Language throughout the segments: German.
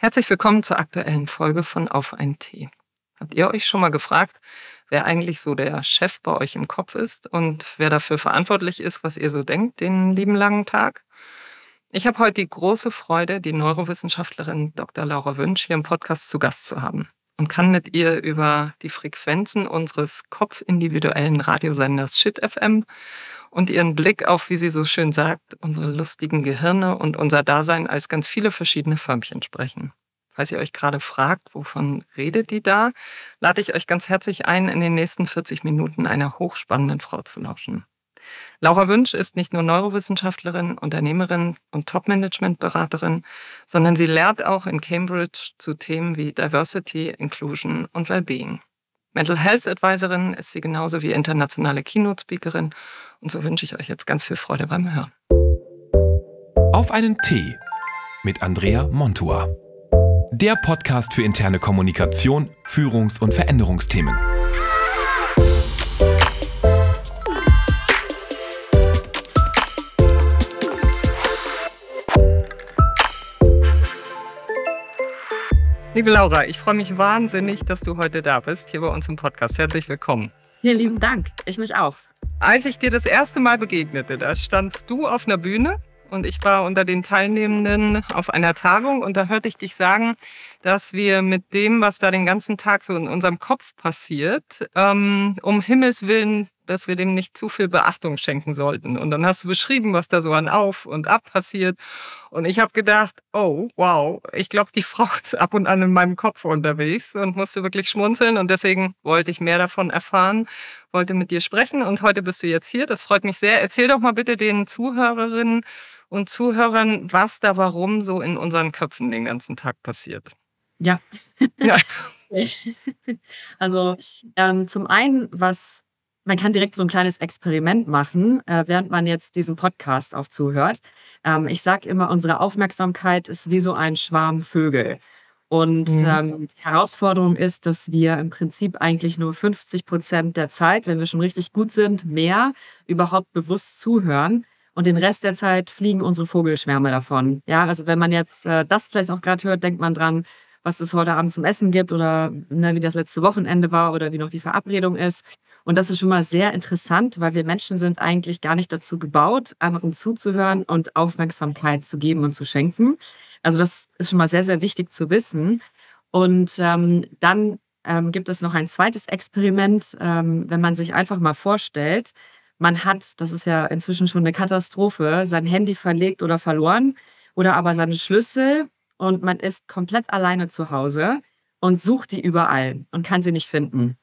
Herzlich willkommen zur aktuellen Folge von Auf ein Tee. Habt ihr euch schon mal gefragt, wer eigentlich so der Chef bei euch im Kopf ist und wer dafür verantwortlich ist, was ihr so denkt den lieben langen Tag? Ich habe heute die große Freude, die Neurowissenschaftlerin Dr. Laura Wünsch hier im Podcast zu Gast zu haben und kann mit ihr über die Frequenzen unseres kopfindividuellen Radiosenders Shit FM und ihren Blick auf, wie sie so schön sagt, unsere lustigen Gehirne und unser Dasein als ganz viele verschiedene Förmchen sprechen. Falls ihr euch gerade fragt, wovon redet die da, lade ich euch ganz herzlich ein, in den nächsten 40 Minuten einer hochspannenden Frau zu lauschen. Laura Wünsch ist nicht nur Neurowissenschaftlerin, Unternehmerin und Top-Management-Beraterin, sondern sie lehrt auch in Cambridge zu Themen wie Diversity, Inclusion und Wellbeing. Mental Health Advisorin ist sie genauso wie internationale Keynote-Speakerin und so wünsche ich euch jetzt ganz viel Freude beim Hören. Auf einen Tee mit Andrea Montua. Der Podcast für interne Kommunikation, Führungs- und Veränderungsthemen. Liebe Laura, ich freue mich wahnsinnig, dass du heute da bist, hier bei uns im Podcast. Herzlich willkommen. Vielen lieben Dank. Ich mich auch. Als ich dir das erste Mal begegnete, da standst du auf einer Bühne und ich war unter den Teilnehmenden auf einer Tagung und da hörte ich dich sagen, dass wir mit dem, was da den ganzen Tag so in unserem Kopf passiert, ähm, um Himmels Willen dass wir dem nicht zu viel Beachtung schenken sollten. Und dann hast du beschrieben, was da so an Auf und Ab passiert. Und ich habe gedacht, oh, wow, ich glaube, die Frau ist ab und an in meinem Kopf unterwegs und musste wirklich schmunzeln. Und deswegen wollte ich mehr davon erfahren, wollte mit dir sprechen. Und heute bist du jetzt hier. Das freut mich sehr. Erzähl doch mal bitte den Zuhörerinnen und Zuhörern, was da warum so in unseren Köpfen den ganzen Tag passiert. Ja. ja. Also ähm, zum einen, was man kann direkt so ein kleines Experiment machen, äh, während man jetzt diesen Podcast auch zuhört. Ähm, ich sage immer, unsere Aufmerksamkeit ist wie so ein Schwarm Vögel. Und mhm. ähm, die Herausforderung ist, dass wir im Prinzip eigentlich nur 50 Prozent der Zeit, wenn wir schon richtig gut sind, mehr überhaupt bewusst zuhören. Und den Rest der Zeit fliegen unsere Vogelschwärme davon. Ja, also wenn man jetzt äh, das vielleicht auch gerade hört, denkt man dran, was es heute Abend zum Essen gibt oder ne, wie das letzte Wochenende war oder wie noch die Verabredung ist. Und das ist schon mal sehr interessant, weil wir Menschen sind eigentlich gar nicht dazu gebaut, anderen zuzuhören und Aufmerksamkeit zu geben und zu schenken. Also das ist schon mal sehr, sehr wichtig zu wissen. Und ähm, dann ähm, gibt es noch ein zweites Experiment, ähm, wenn man sich einfach mal vorstellt, man hat, das ist ja inzwischen schon eine Katastrophe, sein Handy verlegt oder verloren oder aber seine Schlüssel und man ist komplett alleine zu Hause und sucht die überall und kann sie nicht finden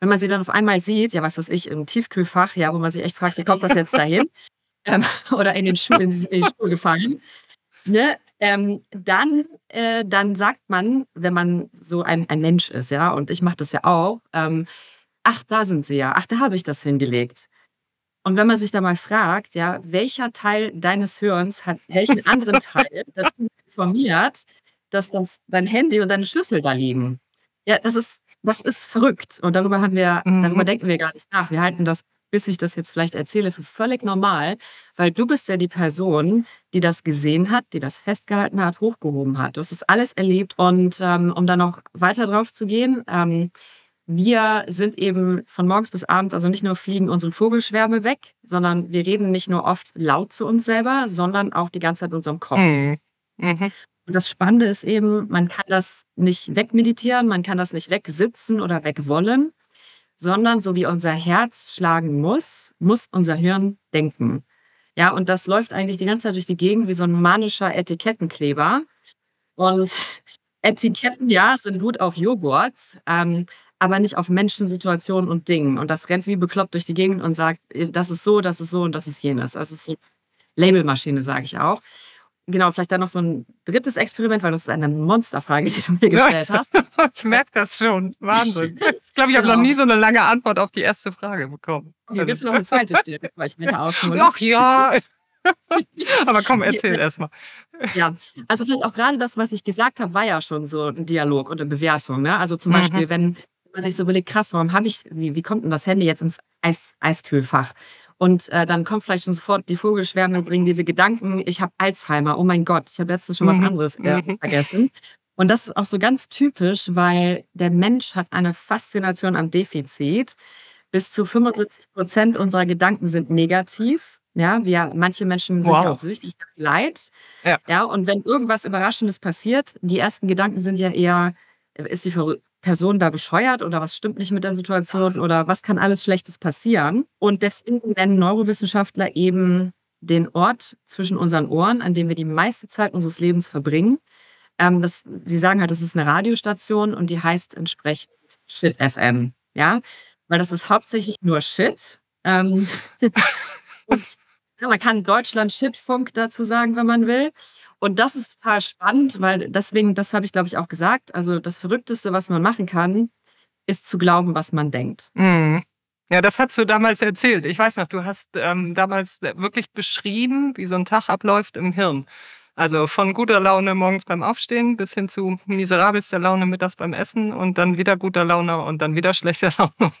wenn man sie dann auf einmal sieht, ja, was weiß ich, im Tiefkühlfach, ja, wo man sich echt fragt, wie kommt das jetzt dahin? ähm, oder in den Schuhen, in die Schuhe gefallen. Ne? Ähm, dann, äh, dann sagt man, wenn man so ein, ein Mensch ist, ja, und ich mache das ja auch, ähm, ach, da sind sie ja, ach, da habe ich das hingelegt. Und wenn man sich da mal fragt, ja, welcher Teil deines Hörens hat welchen anderen Teil dazu informiert, dass das dein Handy und deine Schlüssel da liegen? Ja, das ist das ist verrückt. Und darüber haben wir, mhm. darüber denken wir gar nicht nach. Wir halten das, bis ich das jetzt vielleicht erzähle, für völlig normal, weil du bist ja die Person, die das gesehen hat, die das festgehalten hat, hochgehoben hat. Du hast das alles erlebt. Und ähm, um da noch weiter drauf zu gehen, ähm, wir sind eben von morgens bis abends, also nicht nur fliegen unsere Vogelschwärme weg, sondern wir reden nicht nur oft laut zu uns selber, sondern auch die ganze Zeit in unserem Kopf. Mhm. Mhm. Und das Spannende ist eben, man kann das nicht wegmeditieren, man kann das nicht wegsitzen oder wegwollen, sondern so wie unser Herz schlagen muss, muss unser Hirn denken. Ja, und das läuft eigentlich die ganze Zeit durch die Gegend wie so ein manischer Etikettenkleber. Und Etiketten, ja, sind gut auf Joghurt, ähm, aber nicht auf Menschen, Situationen und Dingen. Und das rennt wie bekloppt durch die Gegend und sagt, das ist so, das ist so und das ist jenes. Also es ist so Labelmaschine, sage ich auch genau, vielleicht dann noch so ein drittes Experiment, weil das ist eine Monsterfrage, die du mir gestellt hast. ich merke das schon. Wahnsinn. Ich glaube, ich habe genau. noch nie so eine lange Antwort auf die erste Frage bekommen. Hier gibt es noch eine zweite Stelle, weil ich weiter aushole. Ach ja. Aber komm, erzähl erstmal. Ja, also vielleicht auch gerade das, was ich gesagt habe, war ja schon so ein Dialog und eine Bewertung. Ne? Also zum mhm. Beispiel, wenn man sich so überlegt, krass, warum habe ich, wie, wie kommt denn das Handy jetzt ins Eis, Eiskühlfach? Und äh, dann kommt vielleicht schon sofort die Vogelschwärme, bringen diese Gedanken, ich habe Alzheimer, oh mein Gott, ich habe letztens schon was mhm. anderes äh, mhm. vergessen. Und das ist auch so ganz typisch, weil der Mensch hat eine Faszination am Defizit. Bis zu 75 Prozent unserer Gedanken sind negativ. Ja, wir, manche Menschen sind Wow. ja auch süchtig nach Leid. Ja. ja, und wenn irgendwas Überraschendes passiert, die ersten Gedanken sind ja eher, ist die Ver- Person da bescheuert oder was stimmt nicht mit der Situation oder was kann alles Schlechtes passieren? Und deswegen nennen Neurowissenschaftler eben den Ort zwischen unseren Ohren, an dem wir die meiste Zeit unseres Lebens verbringen. Ähm, das, sie sagen halt, das ist eine Radiostation und die heißt entsprechend Shit FM. Ja, weil das ist hauptsächlich nur Shit. Ähm, und ja, man kann Deutschland Shitfunk dazu sagen, wenn man will. Und das ist total spannend, weil deswegen, das habe ich glaube ich auch gesagt, also das Verrückteste, was man machen kann, ist zu glauben, was man denkt. Mhm. Ja, das hast du damals erzählt. Ich weiß noch, du hast ähm, damals wirklich beschrieben, wie so ein Tag abläuft im Hirn. Also von guter Laune morgens beim Aufstehen bis hin zu miserabelster Laune mittags beim Essen und dann wieder guter Laune und dann wieder schlechter Laune.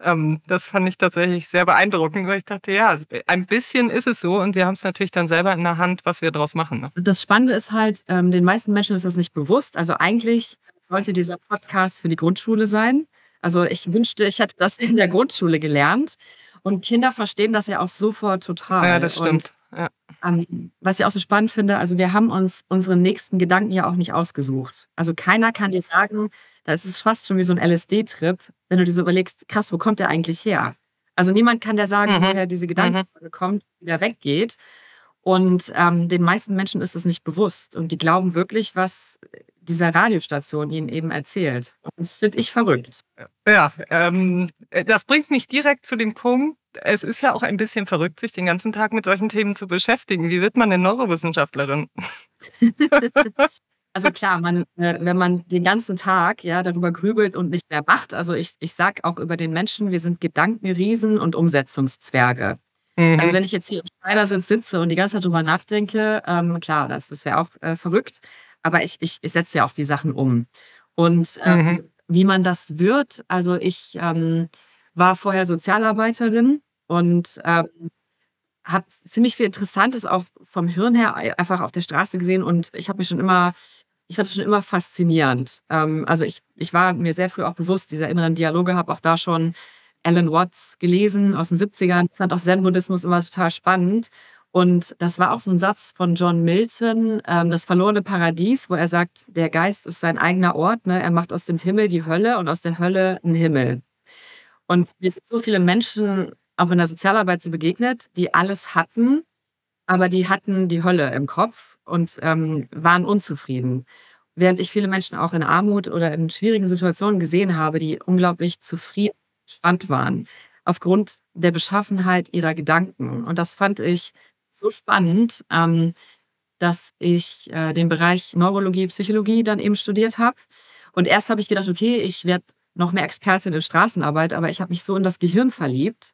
Ähm, das fand ich tatsächlich sehr beeindruckend, weil ich dachte, ja, ein bisschen ist es so und wir haben es natürlich dann selber in der Hand, was wir daraus machen. Ne? Das Spannende ist halt, ähm, den meisten Menschen ist das nicht bewusst. Also eigentlich sollte dieser Podcast für die Grundschule sein. Also ich wünschte, ich hätte das in der Grundschule gelernt. Und Kinder verstehen das ja auch sofort total. Ja, das Und stimmt. Ja. Ähm, was ich auch so spannend finde, also wir haben uns unsere nächsten Gedanken ja auch nicht ausgesucht. Also keiner kann dir sagen, da ist es fast schon wie so ein LSD-Trip, wenn du dir so überlegst, krass, wo kommt der eigentlich her? Also niemand kann dir sagen, Mhm. woher diese Gedanken kommt, wieder weggeht. Und ähm, den meisten Menschen ist es nicht bewusst. Und die glauben wirklich, was dieser Radiostation ihnen eben erzählt. Und das finde ich verrückt. Ja, ähm, das bringt mich direkt zu dem Punkt, es ist ja auch ein bisschen verrückt, sich den ganzen Tag mit solchen Themen zu beschäftigen. Wie wird man denn Neurowissenschaftlerin? Also klar, man, äh, wenn man den ganzen Tag ja darüber grübelt und nicht mehr macht, also ich, ich sag auch über den Menschen, wir sind Gedankenriesen und Umsetzungszwerge. Mhm. Also wenn ich jetzt hier im Schneidersitz sitze und die ganze Zeit drüber nachdenke, ähm, klar, das, das wäre auch äh, verrückt, aber ich, ich, ich setze ja auch die Sachen um. Und ähm, Mhm. wie man das wird, also ich ähm, war vorher Sozialarbeiterin und ähm, habe ziemlich viel Interessantes auch vom Hirn her einfach auf der Straße gesehen und ich habe mich schon immer, ich fand es schon immer faszinierend. Ähm, also ich, ich war mir sehr früh auch bewusst dieser inneren Dialoge, habe auch da schon Alan Watts gelesen aus den 70ern, fand auch Zen-Buddhismus immer total spannend. Und das war auch so ein Satz von John Milton, ähm, das verlorene Paradies, wo er sagt, der Geist ist sein eigener Ort. Ne? Er macht aus dem Himmel die Hölle und aus der Hölle einen Himmel. Und mir sind so viele Menschen auch in der Sozialarbeit so begegnet, die alles hatten, aber die hatten die Hölle im Kopf und ähm, waren unzufrieden. Während ich viele Menschen auch in Armut oder in schwierigen Situationen gesehen habe, die unglaublich zufrieden, entspannt waren, aufgrund der Beschaffenheit ihrer Gedanken. Und das fand ich so spannend, ähm, dass ich äh, den Bereich Neurologie, Psychologie dann eben studiert habe. Und erst habe ich gedacht, okay, ich werde noch mehr Expertin in Straßenarbeit, aber ich habe mich so in das Gehirn verliebt,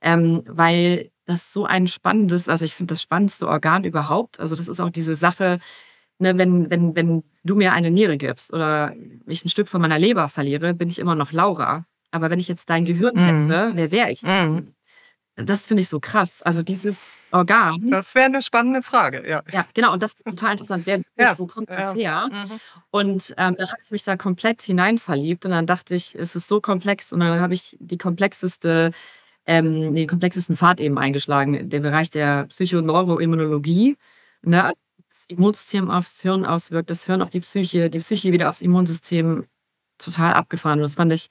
ähm, weil das so ein spannendes, also ich finde das spannendste Organ überhaupt. Also das ist auch diese Sache, ne, wenn, wenn, wenn du mir eine Niere gibst oder ich ein Stück von meiner Leber verliere, bin ich immer noch Laura. Aber wenn ich jetzt dein Gehirn Mhm. hätte, wer wäre ich? Mhm. Das finde ich so krass. Also dieses Organ. Das wäre eine spannende Frage, ja. Ja, genau. Und das ist total interessant. Wer, Ja, wo kommt ja. das her? Mhm. Und ähm, dann habe ich mich da komplett hinein verliebt und dann dachte ich, es ist so komplex und dann habe ich die komplexeste, ähm, den komplexesten Pfad eben eingeschlagen, der Bereich der Psychoneuroimmunologie. Ne? Das Immunsystem aufs Hirn auswirkt, das Hirn auf die Psyche, die Psyche wieder aufs Immunsystem total abgefahren. Und das fand ich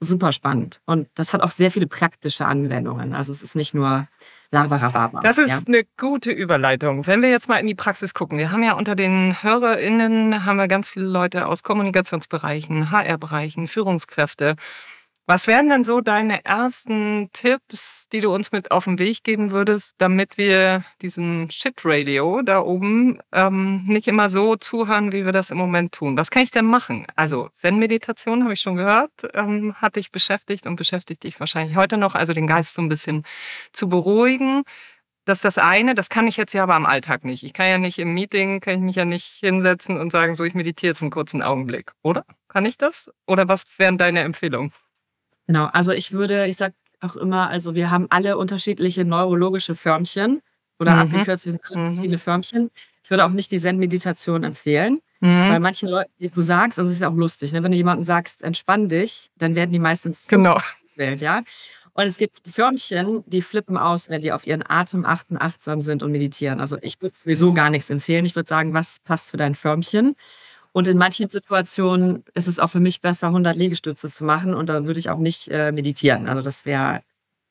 super spannend. Und das hat auch sehr viele praktische Anwendungen. Also es ist nicht nur Labarababa. Das ist ja. eine gute Überleitung. Wenn wir jetzt mal in die Praxis gucken, wir haben ja unter den HörerInnen haben wir ganz viele Leute aus Kommunikationsbereichen, HR-Bereichen, Führungskräfte. Was wären denn so deine ersten Tipps, die du uns mit auf den Weg geben würdest, damit wir diesem Shit-Radio da oben ähm, nicht immer so zuhören, wie wir das im Moment tun? Was kann ich denn machen? Also Zen-Meditation habe ich schon gehört, ähm, hat dich beschäftigt und beschäftigt dich wahrscheinlich heute noch, also den Geist so ein bisschen zu beruhigen. Das ist das eine, das kann ich jetzt ja aber am Alltag nicht. Ich kann ja nicht im Meeting, kann ich mich ja nicht hinsetzen und sagen, so ich meditiere jetzt einen kurzen Augenblick, oder? Kann ich das? Oder was wären deine Empfehlungen? Genau, also ich würde, ich sag auch immer, also wir haben alle unterschiedliche neurologische Förmchen oder Mhm. abgekürzt, wir sind alle Mhm. viele Förmchen. Ich würde auch nicht die Zen-Meditation empfehlen. Mhm. Weil manche Leute, die du sagst, also es ist ja auch lustig, ne? wenn du jemandem sagst, entspann dich, dann werden die meistens genau. Welt, ja. Und es gibt Förmchen, die flippen aus, wenn die auf ihren Atem achten, achtsam sind und meditieren. Also ich würde sowieso gar nichts empfehlen. Ich würde sagen, was passt für dein Förmchen? Und in manchen Situationen ist es auch für mich besser, 100 Liegestütze zu machen und dann würde ich auch nicht äh, meditieren. Also das wäre.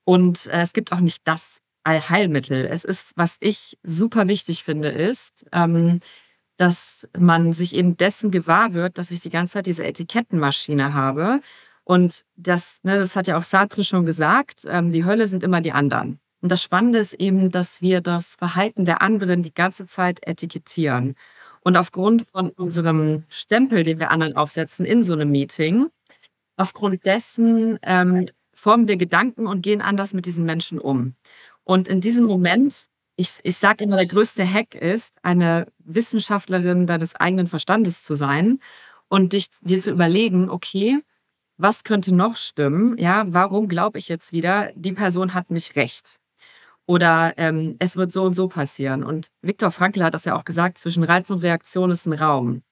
Und äh, es gibt auch nicht das Allheilmittel. Es ist, was ich super wichtig finde, ist, ähm, dass man sich eben dessen gewahr wird, dass ich die ganze Zeit diese Etikettenmaschine habe. Und das, ne, das hat ja auch Sartre schon gesagt, ähm, die Hölle sind immer die anderen. Und das Spannende ist eben, dass wir das Verhalten der anderen die ganze Zeit etikettieren. Und aufgrund von unserem Stempel, den wir anderen aufsetzen in so einem Meeting, aufgrund dessen ähm, formen wir Gedanken und gehen anders mit diesen Menschen um. Und in diesem Moment, ich, ich sage immer, der größte Hack ist, eine Wissenschaftlerin deines eigenen Verstandes zu sein und dich, dir zu überlegen, okay, was könnte noch stimmen? Ja, warum glaube ich jetzt wieder, die Person hat nicht recht? Oder ähm, es wird so und so passieren. Und Viktor Frankl hat das ja auch gesagt, zwischen Reiz und Reaktion ist ein Raum.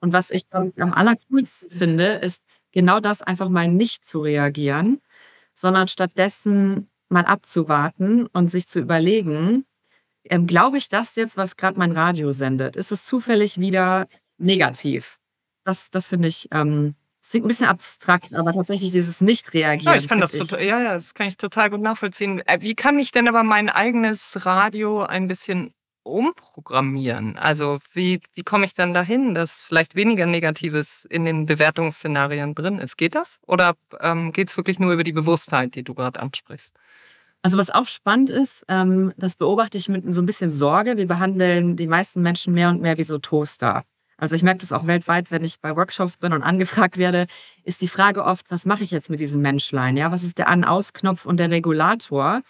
Und was ich am allercoolsten finde, ist genau das einfach mal nicht zu reagieren, sondern stattdessen mal abzuwarten und sich zu überlegen, ähm, glaube ich das jetzt, was gerade mein Radio sendet? Ist es zufällig wieder negativ? Das, das finde ich ähm, klingt ein bisschen abstrakt, aber tatsächlich dieses Nicht-Reagieren. Ja, ich kann das ich. total, ja, ja, das kann ich total gut nachvollziehen. Äh, wie kann ich denn aber mein eigenes Radio ein bisschen umprogrammieren? Also wie, wie komme ich dann dahin, dass vielleicht weniger Negatives in den Bewertungsszenarien drin ist? Geht das? Oder ähm, geht es wirklich nur über die Bewusstheit, die du gerade ansprichst? Also was auch spannend ist, ähm, das beobachte ich mit so ein bisschen Sorge. Wir behandeln die meisten Menschen mehr und mehr wie so Toaster. Also ich merke das auch weltweit, wenn ich bei Workshops bin und angefragt werde, ist die Frage oft, was mache ich jetzt mit diesem Menschlein? Ja, was ist der An-Aus-Knopf und der Regulator?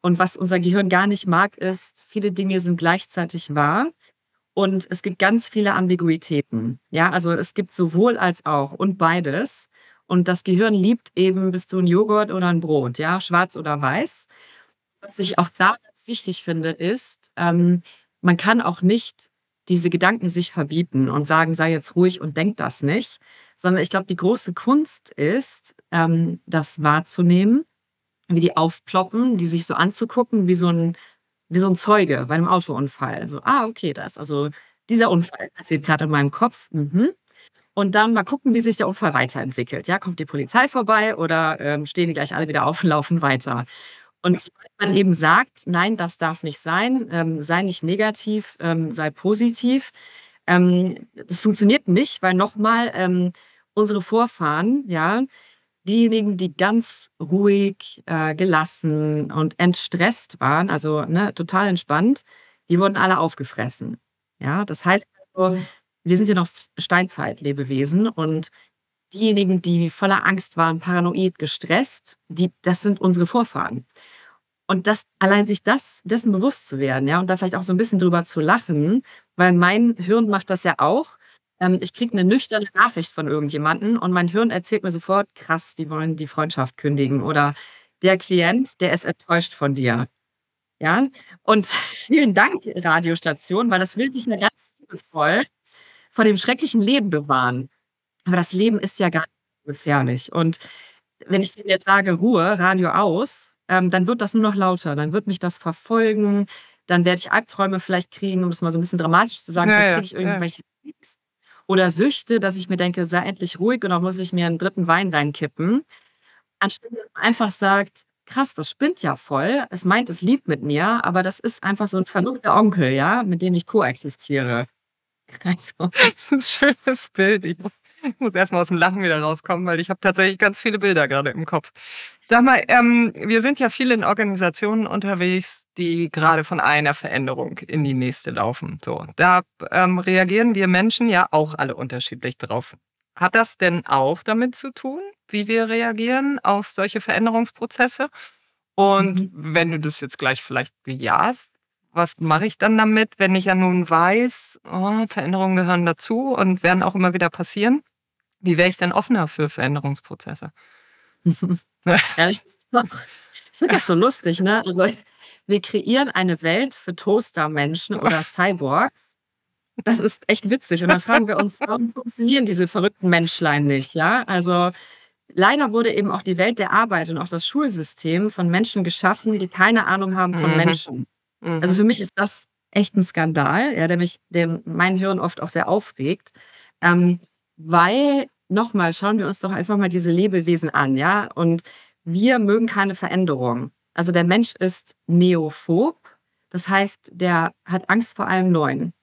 Und was unser Gehirn gar nicht mag, ist, viele Dinge sind gleichzeitig wahr und es gibt ganz viele Ambiguitäten. Ja, also es gibt sowohl als auch und beides. Und das Gehirn liebt eben, bist du ein Joghurt oder ein Brot, ja, schwarz oder weiß. Was ich auch da wichtig finde, ist, ähm, man kann auch nicht diese Gedanken sich verbieten und sagen, sei jetzt ruhig und denk das nicht, sondern ich glaube, die große Kunst ist, ähm, das wahrzunehmen, wie die aufploppen, die sich so anzugucken, wie so ein, wie so ein Zeuge bei einem Autounfall. So, ah, okay, da ist also dieser Unfall passiert gerade in meinem Kopf. Mhm. Und dann mal gucken, wie sich der Unfall weiterentwickelt. Ja, kommt die Polizei vorbei oder ähm, stehen die gleich alle wieder auf und laufen weiter? Und man eben sagt, nein, das darf nicht sein, ähm, sei nicht negativ, ähm, sei positiv. Ähm, das funktioniert nicht, weil nochmal ähm, unsere Vorfahren, ja, diejenigen, die ganz ruhig, äh, gelassen und entstresst waren, also ne, total entspannt, die wurden alle aufgefressen. Ja, das heißt, also, wir sind ja noch Steinzeit-Lebewesen und diejenigen, die voller Angst waren, paranoid, gestresst, die, das sind unsere Vorfahren. Und das, allein sich das, dessen bewusst zu werden, ja, und da vielleicht auch so ein bisschen drüber zu lachen, weil mein Hirn macht das ja auch. Ähm, ich kriege eine nüchterne Nachricht von irgendjemanden und mein Hirn erzählt mir sofort, krass, die wollen die Freundschaft kündigen oder der Klient, der ist enttäuscht von dir. Ja, und vielen Dank, Radiostation, weil das will dich eine ganz liebevoll vor dem schrecklichen Leben bewahren. Aber das Leben ist ja gar nicht gefährlich. Und wenn ich jetzt sage, Ruhe, Radio aus, ähm, dann wird das nur noch lauter. Dann wird mich das verfolgen. Dann werde ich Albträume vielleicht kriegen, um es mal so ein bisschen dramatisch zu sagen. Ja, vielleicht kriege ich irgendwelche ja. Oder Süchte, dass ich mir denke, sei endlich ruhig und dann muss ich mir einen dritten Wein reinkippen. Anstatt einfach sagt, krass, das spinnt ja voll. Es meint, es liebt mit mir, aber das ist einfach so ein verrückter Onkel, ja, mit dem ich koexistiere. Also. Das ist ein schönes Bild. Ich muss erstmal aus dem Lachen wieder rauskommen, weil ich habe tatsächlich ganz viele Bilder gerade im Kopf. Sag mal, ähm, wir sind ja viele in Organisationen unterwegs, die gerade von einer Veränderung in die nächste laufen. So, da ähm, reagieren wir Menschen ja auch alle unterschiedlich drauf. Hat das denn auch damit zu tun, wie wir reagieren auf solche Veränderungsprozesse? Und mhm. wenn du das jetzt gleich vielleicht bejahst, was mache ich dann damit, wenn ich ja nun weiß, oh, Veränderungen gehören dazu und werden auch immer wieder passieren? Wie wäre ich denn offener für Veränderungsprozesse? ja, ich, finde das so lustig, ne? Also wir kreieren eine Welt für Toaster-Menschen oder Cyborgs. Das ist echt witzig. Und dann fragen wir uns, warum funktionieren diese verrückten Menschlein nicht? Ja, also leider wurde eben auch die Welt der Arbeit und auch das Schulsystem von Menschen geschaffen, die keine Ahnung haben von Mhm. Menschen. Mhm. Also für mich ist das echt ein Skandal, ja, der mich, der mein Hirn oft auch sehr aufregt. Ähm, weil, nochmal, schauen wir uns doch einfach mal diese Lebewesen an, ja. Und wir mögen keine Veränderung. Also der Mensch ist neophob. Das heißt, der hat Angst vor allem Neuen.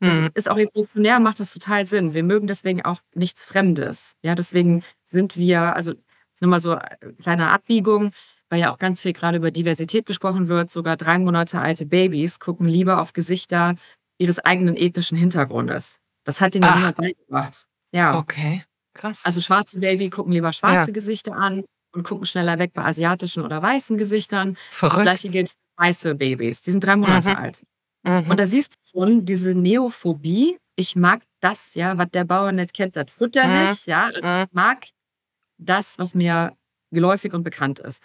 Das Mhm. ist auch evolutionär, macht das total Sinn. Wir mögen deswegen auch nichts Fremdes. Ja, deswegen sind wir, also nur mal so eine kleine Abbiegung, weil ja auch ganz viel gerade über Diversität gesprochen wird. Sogar drei Monate alte Babys gucken lieber auf Gesichter ihres eigenen ethnischen Hintergrundes. Das hat ihnen ja niemand beigebracht. Ja. Okay, krass. Also schwarze Baby gucken lieber schwarze Ja. Gesichter an und gucken schneller weg bei asiatischen oder weißen Gesichtern. Das Verrückt. gleiche gilt für weiße Babys. Die sind drei Monate Mhm. alt. Mhm. Und da siehst du schon diese Neophobie. Ich mag das, ja, was der Bauer nicht kennt, das Futter Mhm. nicht, ja. Also Mhm. ich mag das, was mir geläufig und bekannt ist.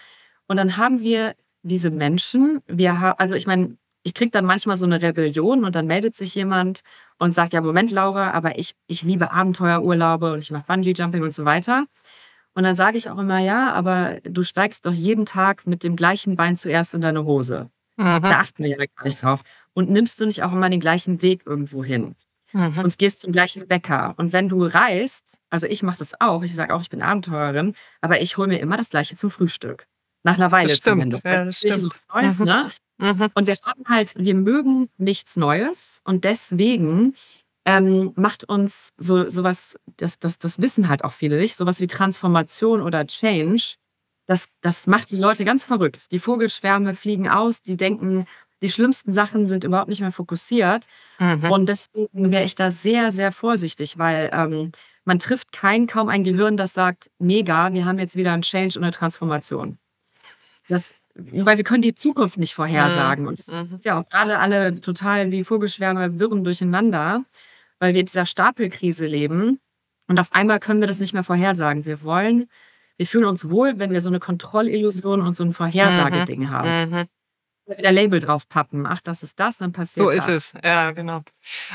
Und dann haben wir diese Menschen, wir haben, also ich meine, ich kriege dann manchmal so eine Rebellion und dann meldet sich jemand und sagt, ja, Moment, Laura, aber ich, ich liebe Abenteuerurlaube und ich mache Bungee-Jumping und so weiter. Und dann sage ich auch immer, ja, aber du steigst doch jeden Tag mit dem gleichen Bein zuerst in deine Hose. Mhm. Da achten wir ja gar nicht drauf. Und nimmst du nicht auch immer den gleichen Weg irgendwo hin Mhm. und gehst zum gleichen Bäcker. Und wenn du reist, also ich mache das auch, ich sage auch, ich bin Abenteurerin, aber ich hole mir immer das gleiche zum Frühstück. Nach einer Weile Das zumindest. ja, Also das stimmt. Neues, ne? Mhm. Und wir haben halt, wir mögen nichts Neues und deswegen ähm, macht uns so sowas, das, das, das wissen halt auch viele nicht, sowas wie Transformation oder Change, das, das macht die Leute ganz verrückt. Die Vogelschwärme fliegen aus, die denken, die schlimmsten Sachen sind überhaupt nicht mehr fokussiert. Mhm. Und deswegen wäre ich da sehr, sehr vorsichtig, weil ähm, man trifft kein, kaum ein Gehirn, das sagt, mega, wir haben jetzt wieder einen Change und eine Transformation. Das, weil wir können die Zukunft nicht vorhersagen. Und es Mhm. sind ja auch gerade alle total wie Vogelschwärme wirren durcheinander, weil wir in dieser Stapelkrise leben. Und auf einmal können wir das nicht mehr vorhersagen. Wir wollen, wir fühlen uns wohl, wenn wir so eine Kontrollillusion und so ein Vorhersageding haben. Mhm. Wenn wir wieder Label drauf pappen, ach, das ist das, dann passiert So das. ist es, ja, genau.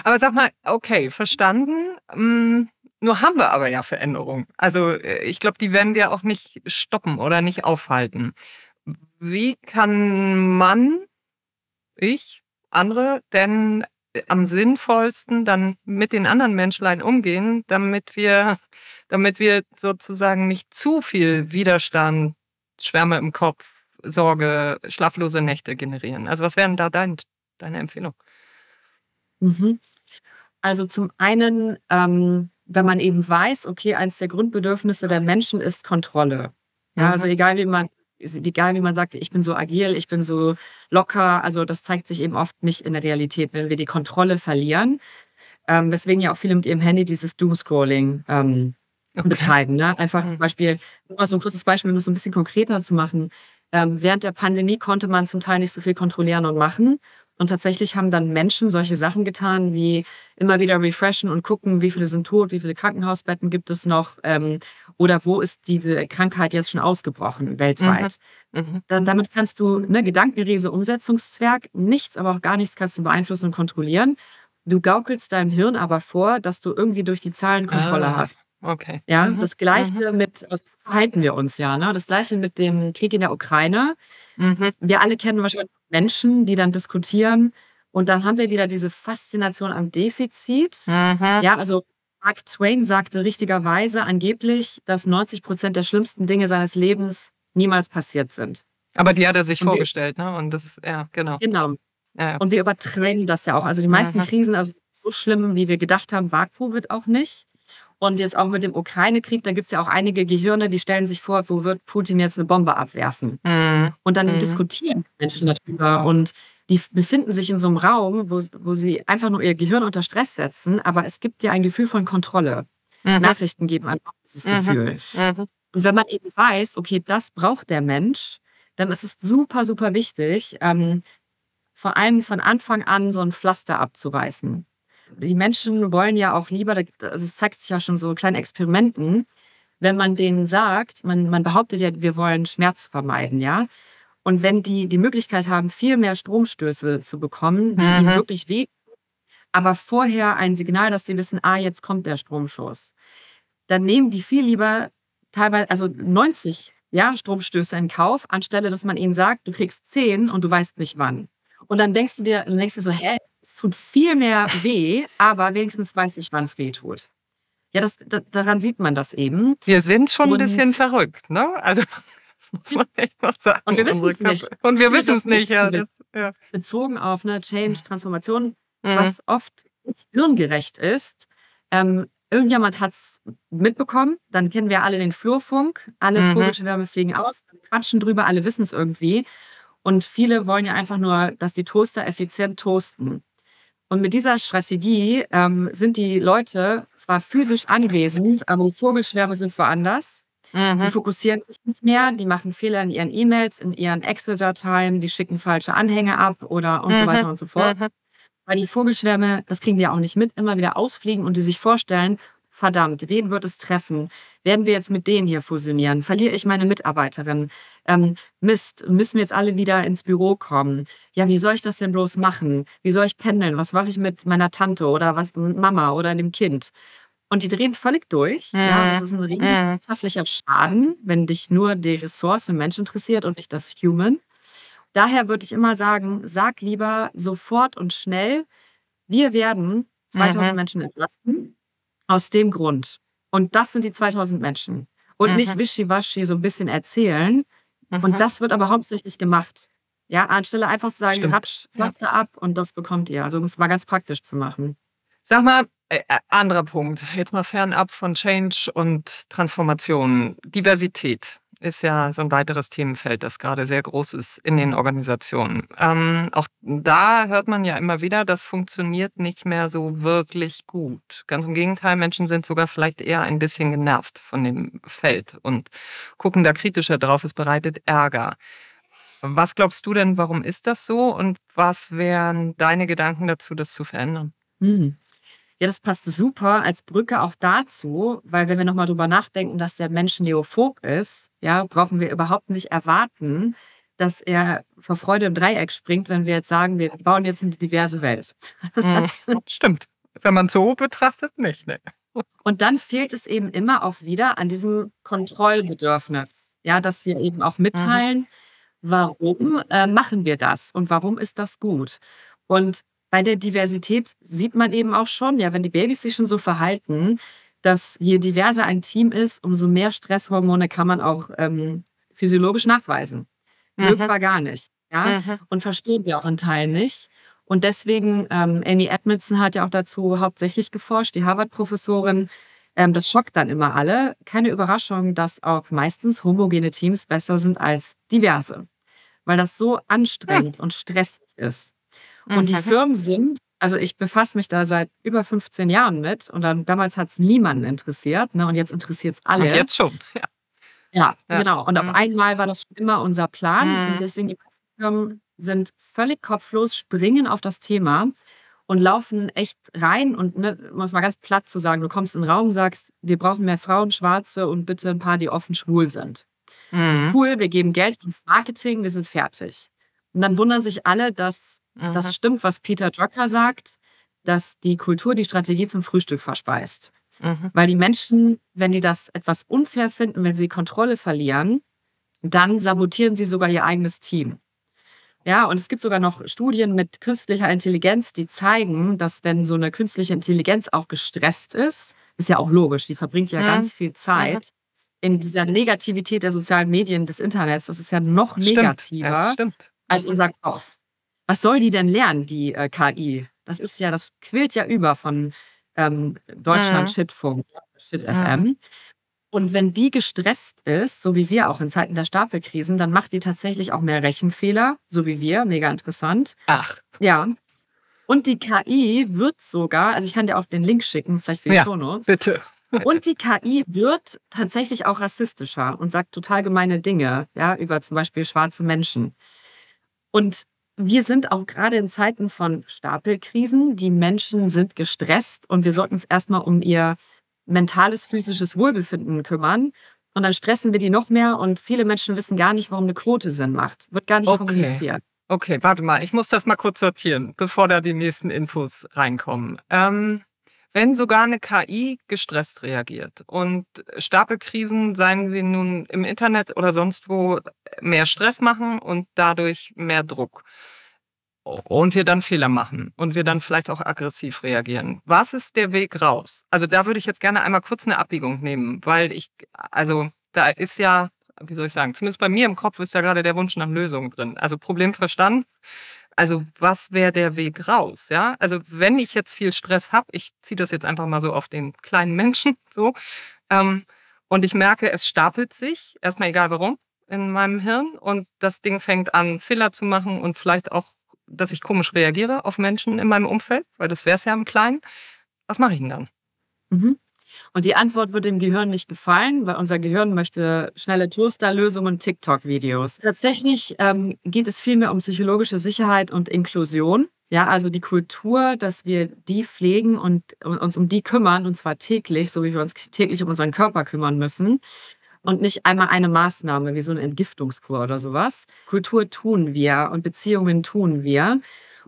Aber sag mal, okay, verstanden. Mm, Nur haben wir aber ja Veränderungen. Also äh, ich glaube, die werden wir auch nicht stoppen oder nicht aufhalten. Wie kann man, ich, andere, denn am sinnvollsten dann mit den anderen Menschlein umgehen, damit wir, damit wir sozusagen nicht zu viel Widerstand, Schwärme im Kopf, Sorge, schlaflose Nächte generieren? Also was wären da dein, deine Empfehlung? Mhm. Also zum einen, ähm, wenn man eben weiß, okay, eines der Grundbedürfnisse der Menschen ist Kontrolle. Ja, Mhm. also egal wie man, egal wie man sagt, ich bin so agil, ich bin so locker, also das zeigt sich eben oft nicht in der Realität, wenn wir die Kontrolle verlieren. Ähm, weswegen ja auch viele mit ihrem Handy dieses Doomscrolling ähm, Okay. betreiben. Ne? Einfach Mhm. zum Beispiel, nur mal so ein kurzes Beispiel, um es ein bisschen konkreter zu machen. Ähm, während der Pandemie konnte man zum Teil nicht so viel kontrollieren und machen. Und tatsächlich haben dann Menschen solche Sachen getan, wie immer wieder refreshen und gucken, wie viele sind tot, wie viele Krankenhausbetten gibt es noch ähm, oder wo ist diese Krankheit jetzt schon ausgebrochen weltweit. Mhm. Dann, damit kannst du, ne, Gedankenriese, Umsetzungszwerg, nichts, aber auch gar nichts kannst du beeinflussen und kontrollieren. Du gaukelst deinem Hirn aber vor, dass du irgendwie durch die Zahlen Kontrolle Ah. hast. Okay. Ja, Mhm. das Gleiche mit, also verhalten wir uns ja, ne? Das Gleiche mit dem Krieg in der Ukraine. Mhm. Wir alle kennen wahrscheinlich Menschen, die dann diskutieren. Und dann haben wir wieder diese Faszination am Defizit. Mhm. Ja, also Mark Twain sagte richtigerweise angeblich, dass 90 Prozent der schlimmsten Dinge seines Lebens niemals passiert sind. Aber die hat er sich Und wir- vorgestellt, ne? Und das, ja, genau. Genau. Ja, ja. Und wir übertreiben das ja auch. Also die meisten Mhm. Krisen, also so schlimm, wie wir gedacht haben, war Covid auch nicht. Und jetzt auch mit dem Ukraine-Krieg, da gibt es ja auch einige Gehirne, die stellen sich vor, wo wird Putin jetzt eine Bombe abwerfen? Mhm. Und dann Mhm. diskutieren Menschen darüber und die befinden sich in so einem Raum, wo, wo sie einfach nur ihr Gehirn unter Stress setzen, aber es gibt ja ein Gefühl von Kontrolle. Mhm. Nachrichten geben einfach dieses Mhm. Gefühl. Mhm. Und wenn man eben weiß, okay, das braucht der Mensch, dann ist es super, super wichtig, ähm, vor allem von Anfang an so ein Pflaster abzureißen. Die Menschen wollen ja auch lieber, also es zeigt sich ja schon so in kleinen Experimenten, wenn man denen sagt, man, man behauptet ja, wir wollen Schmerz vermeiden, ja. Und wenn die die Möglichkeit haben, viel mehr Stromstöße zu bekommen, die Mhm. ihnen wirklich weh, aber vorher ein Signal, dass sie wissen, ah, jetzt kommt der Stromschuss. Dann nehmen die viel lieber teilweise, also 90 ja, Stromstöße in Kauf, anstelle, dass man ihnen sagt, du kriegst 10 und du weißt nicht wann. Und dann denkst du dir, dann denkst du so, hä, es tut viel mehr weh, aber wenigstens weiß ich, wann es weh tut. Ja, das, da, daran sieht man das eben. Wir sind schon und ein bisschen verrückt, ne? Also das muss man echt mal sagen. Und wir wissen es nicht. Und wir wissen es nicht, ja, das, ja. Bezogen auf eine Change, Transformation, mhm. was oft hirngerecht ist. Ähm, irgendjemand hat es mitbekommen, dann kennen wir alle den Flurfunk, alle mhm. Vogelschwärme fliegen aus, quatschen drüber, alle wissen es irgendwie. Und viele wollen ja einfach nur, dass die Toaster effizient toasten. Und mit dieser Strategie ähm, sind die Leute zwar physisch anwesend, aber die Vogelschwärme sind woanders. Mhm. Die fokussieren sich nicht mehr, die machen Fehler in ihren E-Mails, in ihren Excel-Dateien, die schicken falsche Anhänge ab oder und mhm. so weiter und so fort. Mhm. Weil die Vogelschwärme, das kriegen die auch nicht mit, immer wieder ausfliegen und die sich vorstellen, verdammt, wen wird es treffen? Werden wir jetzt mit denen hier fusionieren? Verliere ich meine Mitarbeiterin? Ähm, Mist, müssen wir jetzt alle wieder ins Büro kommen? Ja, wie soll ich das denn bloß machen? Wie soll ich pendeln? Was mache ich mit meiner Tante oder was mit Mama oder dem Kind? Und die drehen völlig durch. Mhm. Ja, das ist ein riesiger wirtschaftlicher Schaden, wenn dich nur die Ressource Mensch interessiert und nicht das Human. Daher würde ich immer sagen, sag lieber sofort und schnell, wir werden 2000 mhm. Menschen entlasten aus dem Grund. Und das sind die 2000 Menschen. Und mhm. nicht wischiwaschi so ein bisschen erzählen. Mhm. Und das wird aber hauptsächlich gemacht. Ja, anstelle einfach zu sagen, Ratsch, Pflaster ja. ab und das bekommt ihr. Also um es mal ganz praktisch zu machen. Sag mal, äh, äh, anderer Punkt. Jetzt mal fernab von Change und Transformation. Diversität ist ja so ein weiteres Themenfeld, das gerade sehr groß ist in den Organisationen. Ähm, auch da hört man ja immer wieder, das funktioniert nicht mehr so wirklich gut. Ganz im Gegenteil, Menschen sind sogar vielleicht eher ein bisschen genervt von dem Feld und gucken da kritischer drauf. Es bereitet Ärger. Was glaubst du denn, warum ist das so und was wären deine Gedanken dazu, das zu verändern? Hm. Ja, das passt super als Brücke auch dazu, weil wenn wir nochmal drüber nachdenken, dass der Mensch neophob ist, ja, brauchen wir überhaupt nicht erwarten, dass er vor Freude im Dreieck springt, wenn wir jetzt sagen, wir bauen jetzt eine diverse Welt. Das mhm, stimmt. Wenn man so betrachtet, nicht. Ne? Und dann fehlt es eben immer auch wieder an diesem Kontrollbedürfnis. Ja, dass wir eben auch mitteilen, mhm. warum äh, machen wir das und warum ist das gut. Und bei der Diversität sieht man eben auch schon, ja, wenn die Babys sich schon so verhalten, dass je diverser ein Team ist, umso mehr Stresshormone kann man auch ähm, physiologisch nachweisen. Mhm. Mögen wir gar nicht. Ja? Mhm. Und verstehen wir auch in Teilen nicht. Und deswegen, ähm, Amy Edmondson hat ja auch dazu hauptsächlich geforscht, die Harvard-Professorin. Ähm, das schockt dann immer alle. Keine Überraschung, dass auch meistens homogene Teams besser sind als diverse. Weil das so anstrengend ja. und stressig ist. Und die mhm. Firmen sind, also ich befasse mich da seit über 15 Jahren mit und dann damals hat es niemanden interessiert, ne? Und jetzt interessiert es alle. Und jetzt schon, ja. Ja, ja. genau. Und mhm. auf einmal war das schon immer unser Plan. Mhm. Und deswegen die Firmen sind völlig kopflos, springen auf das Thema und laufen echt rein und ne, muss mal ganz platt zu sagen, du kommst in den Raum, sagst, wir brauchen mehr Frauen, Schwarze und bitte ein paar, die offen schwul sind. Mhm. Cool, wir geben Geld ins Marketing, wir sind fertig. Und dann wundern sich alle, dass Mhm. Das stimmt, was Peter Drucker sagt, dass die Kultur die Strategie zum Frühstück verspeist. Mhm. Weil die Menschen, wenn die das etwas unfair finden, wenn sie Kontrolle verlieren, dann sabotieren sie sogar ihr eigenes Team. Ja, und es gibt sogar noch Studien mit künstlicher Intelligenz, die zeigen, dass wenn so eine künstliche Intelligenz auch gestresst ist, ist ja auch logisch, die verbringt ja mhm. ganz viel Zeit mhm. in dieser Negativität der sozialen Medien des Internets. Das ist ja noch negativer stimmt. Ja, als unser Kopf was soll die denn lernen, die äh, KI? Das ist ja, das quillt ja über von ähm, Deutschland mhm. Shitfunk, Shit mhm. FM. Und wenn die gestresst ist, so wie wir auch in Zeiten der Stapelkrisen, dann macht die tatsächlich auch mehr Rechenfehler, so wie wir. Mega interessant. Ach. Ja. Und die KI wird sogar, also ich kann dir auch den Link schicken, vielleicht für die ja, Shownotes. Bitte. Und die KI wird tatsächlich auch rassistischer und sagt total gemeine Dinge, ja, über zum Beispiel schwarze Menschen. Und wir sind auch gerade in Zeiten von Stapelkrisen. Die Menschen sind gestresst und wir sollten uns erstmal um ihr mentales, physisches Wohlbefinden kümmern. Und dann stressen wir die noch mehr und viele Menschen wissen gar nicht, warum eine Quote Sinn macht. Wird gar nicht okay. kommuniziert. Okay, warte mal, ich muss das mal kurz sortieren, bevor da die nächsten Infos reinkommen. Ähm, wenn sogar eine KI gestresst reagiert und Stapelkrisen, seien sie nun im Internet oder sonst wo, mehr Stress machen und dadurch mehr Druck und wir dann Fehler machen und wir dann vielleicht auch aggressiv reagieren. Was ist der Weg raus? Also da würde ich jetzt gerne einmal kurz eine Abbiegung nehmen, weil ich, also da ist ja wie soll ich sagen, zumindest bei mir im Kopf ist ja gerade der Wunsch nach Lösungen drin. Also Problem verstanden. Also was wäre der Weg raus? Ja, also wenn ich jetzt viel Stress habe, ich ziehe das jetzt einfach mal so auf den kleinen Menschen so, ähm, und ich merke, es stapelt sich, erstmal egal warum, in meinem Hirn und das Ding fängt an, Fehler zu machen und vielleicht auch, dass ich komisch reagiere auf Menschen in meinem Umfeld, weil das wäre es ja im Kleinen. Was mache ich denn dann? Mhm. Und die Antwort wird dem Gehirn nicht gefallen, weil unser Gehirn möchte schnelle Toasterlösungen und TikTok-Videos. Tatsächlich ähm, geht es vielmehr um psychologische Sicherheit und Inklusion. Ja, also die Kultur, dass wir die pflegen und uns um die kümmern, und zwar täglich, so wie wir uns täglich um unseren Körper kümmern müssen. Und nicht einmal eine Maßnahme wie so eine Entgiftungskur oder sowas. Kultur tun wir und Beziehungen tun wir.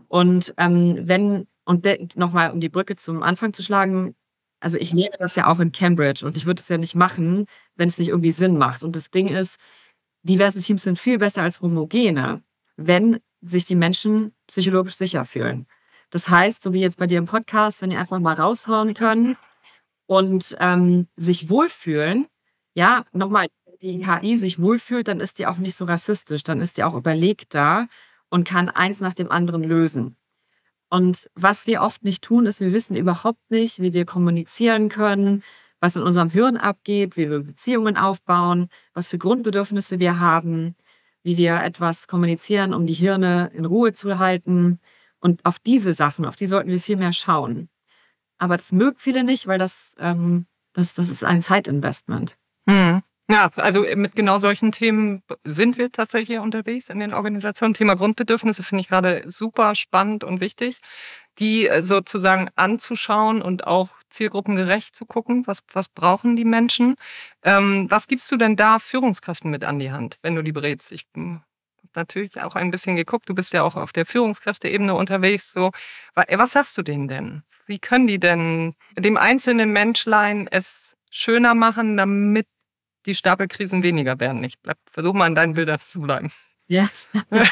Und ähm, wenn, und nochmal, um die Brücke zum Anfang zu schlagen, also ich lehre das ja auch in Cambridge und ich würde es ja nicht machen, wenn es nicht irgendwie Sinn macht. Und das Ding ist, diverse Teams sind viel besser als homogene, wenn sich die Menschen psychologisch sicher fühlen. Das heißt, so wie jetzt bei dir im Podcast, wenn ihr einfach mal raushauen können und ähm, sich wohlfühlen, ja, nochmal, die KI sich wohlfühlt, dann ist die auch nicht so rassistisch, dann ist die auch überlegt da und kann eins nach dem anderen lösen. Und was wir oft nicht tun, ist, wir wissen überhaupt nicht, wie wir kommunizieren können, was in unserem Hirn abgeht, wie wir Beziehungen aufbauen, was für Grundbedürfnisse wir haben, wie wir etwas kommunizieren, um die Hirne in Ruhe zu halten. Und auf diese Sachen, auf die sollten wir viel mehr schauen. Aber das mögen viele nicht, weil das, ähm, das, das ist ein Zeitinvestment. Hm. Ja, also äh, mit genau solchen Themen sind wir tatsächlich unterwegs in den Organisationen. Thema Grundbedürfnisse finde ich gerade super spannend und wichtig, die äh, sozusagen anzuschauen und auch zielgruppengerecht zu gucken, was, was brauchen die Menschen. Ähm, was gibst du denn da Führungskräften mit an die Hand, wenn du die berätst? Ich hm, habe natürlich auch ein bisschen geguckt, du bist ja auch auf der Führungskräfteebene unterwegs. So, äh, was sagst du denen denn? Wie können die denn dem einzelnen Menschlein es schöner machen, damit die Stapelkrisen weniger werden. Ich bleib, versuch mal an deinen Bildern zu bleiben. Ja.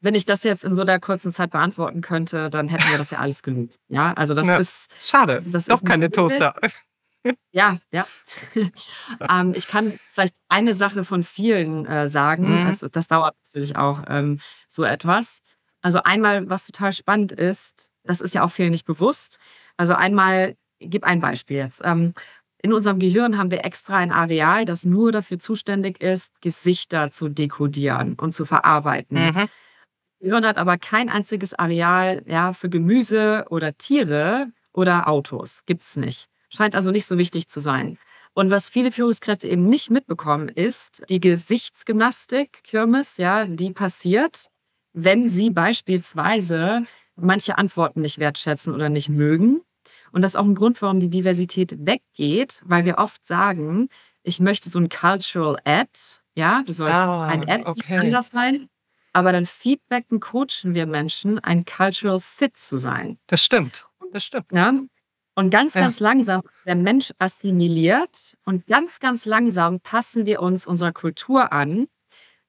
Wenn ich das jetzt in so einer kurzen Zeit beantworten könnte, dann hätten wir das ja alles gelöst. Ja, also das ja. ist. Schade. Das Doch keine Toaster. Ja, ja. ähm, ich kann vielleicht eine Sache von vielen äh, sagen. Mhm. Das, das, dauert natürlich auch ähm, so etwas. Also einmal, was total spannend ist, das ist ja auch vielen nicht bewusst. Also einmal, gib ein Beispiel jetzt. Ähm, in unserem Gehirn haben wir extra ein Areal, das nur dafür zuständig ist, Gesichter zu dekodieren und zu verarbeiten. Mhm. Das Gehirn hat aber kein einziges Areal ja, für Gemüse oder Tiere oder Autos. Gibt's nicht. Scheint also nicht so wichtig zu sein. Und was viele Führungskräfte eben nicht mitbekommen, ist die Gesichtsgymnastik, Kirmes, ja, die passiert, wenn sie beispielsweise manche Antworten nicht wertschätzen oder nicht mögen und das ist auch ein Grund, warum die Diversität weggeht, weil wir oft sagen, ich möchte so ein Cultural Ad, ja, du sollst ah, ein Ad okay. anders sein, aber dann feedbacken, coachen wir Menschen, ein Cultural Fit zu sein. Das stimmt, das stimmt. Ja? Und ganz, ganz ja. langsam der Mensch assimiliert und ganz, ganz langsam passen wir uns unserer Kultur an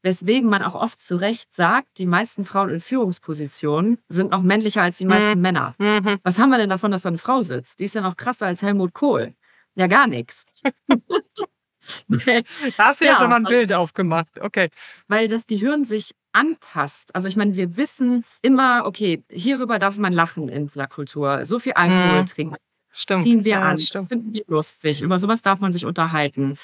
Weswegen man auch oft zu Recht sagt, die meisten Frauen in Führungspositionen sind noch männlicher als die meisten mhm. Männer. Mhm. Was haben wir denn davon, dass da eine Frau sitzt? Die ist ja noch krasser als Helmut Kohl. Ja, gar nichts. Da hast du ja, jetzt aber ein Bild aufgemacht. Okay. Weil das Gehirn sich anpasst. Also ich meine, wir wissen immer, okay, hierüber darf man lachen in dieser Kultur. So viel Alkohol mhm. trinken. Stimmt. Ziehen wir ja, an. Stimmt. Das finden wir lustig. Über sowas darf man sich unterhalten.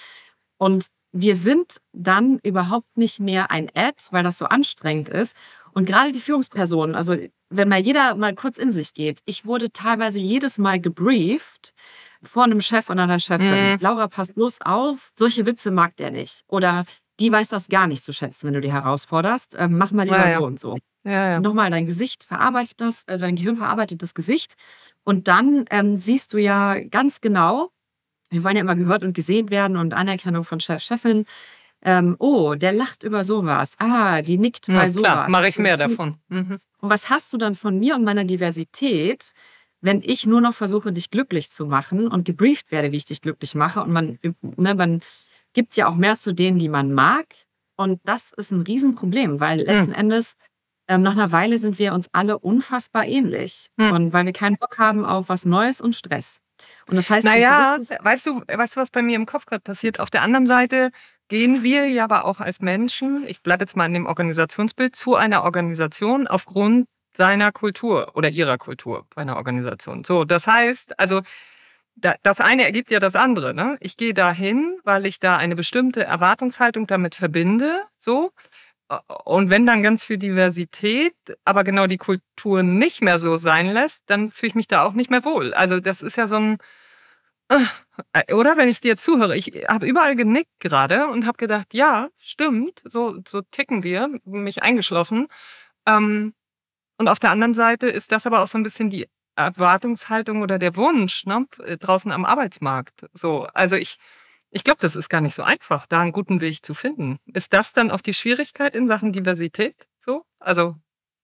Und wir sind dann überhaupt nicht mehr ein Ad, weil das so anstrengend ist. Und gerade die Führungspersonen, also wenn mal jeder mal kurz in sich geht, ich wurde teilweise jedes Mal gebrieft vor einem Chef und einer Chefin. Mhm. Laura, passt bloß auf, solche Witze mag der nicht. Oder die weiß das gar nicht zu schätzen, wenn du die herausforderst. Ähm, mach mal lieber ja, ja. so und so. Ja, ja. Nochmal, dein Gesicht verarbeitet das, äh, dein Gehirn verarbeitet das Gesicht. Und dann ähm, siehst du ja ganz genau, wir wollen ja immer gehört und gesehen werden und Anerkennung von Chef, Chefin. ähm, oh, der lacht über sowas. Ah, die nickt bei klar, sowas. mache ich mehr davon. Mhm. Und was hast du dann von mir und meiner Diversität, wenn ich nur noch versuche, dich glücklich zu machen und gebrieft werde, wie ich dich glücklich mache? Und man, ne, man gibt ja auch mehr zu denen, die man mag. Und das ist ein Riesenproblem, weil letzten Endes ähm, nach einer Weile sind wir uns alle unfassbar ähnlich. Hm. Und weil wir keinen Bock haben auf was Neues und Stress. Und das heißt, Naja, weißt du, weißt du, was bei mir im Kopf gerade passiert? Auf der anderen Seite gehen wir ja aber auch als Menschen, ich bleibe jetzt mal in dem Organisationsbild, zu einer Organisation aufgrund seiner Kultur oder ihrer Kultur bei einer Organisation. So, das heißt, also da- das eine ergibt ja das andere. Ne? Ich gehe dahin, weil ich da eine bestimmte Erwartungshaltung damit verbinde. So. Und wenn dann ganz viel Diversität, aber genau die Kultur nicht mehr so sein lässt, dann fühle ich mich da auch nicht mehr wohl. Also das ist ja so ein, äh, oder wenn ich dir zuhöre, ich habe überall genickt gerade und habe gedacht, ja, stimmt, so, so ticken wir, mich eingeschlossen. Ähm, und auf der anderen Seite ist das aber auch so ein bisschen die Erwartungshaltung oder der Wunsch ne, draußen am Arbeitsmarkt. So, also ich, ich glaube, das ist gar nicht so einfach, da einen guten Weg zu finden. Ist das dann auch die Schwierigkeit in Sachen Diversität? So, also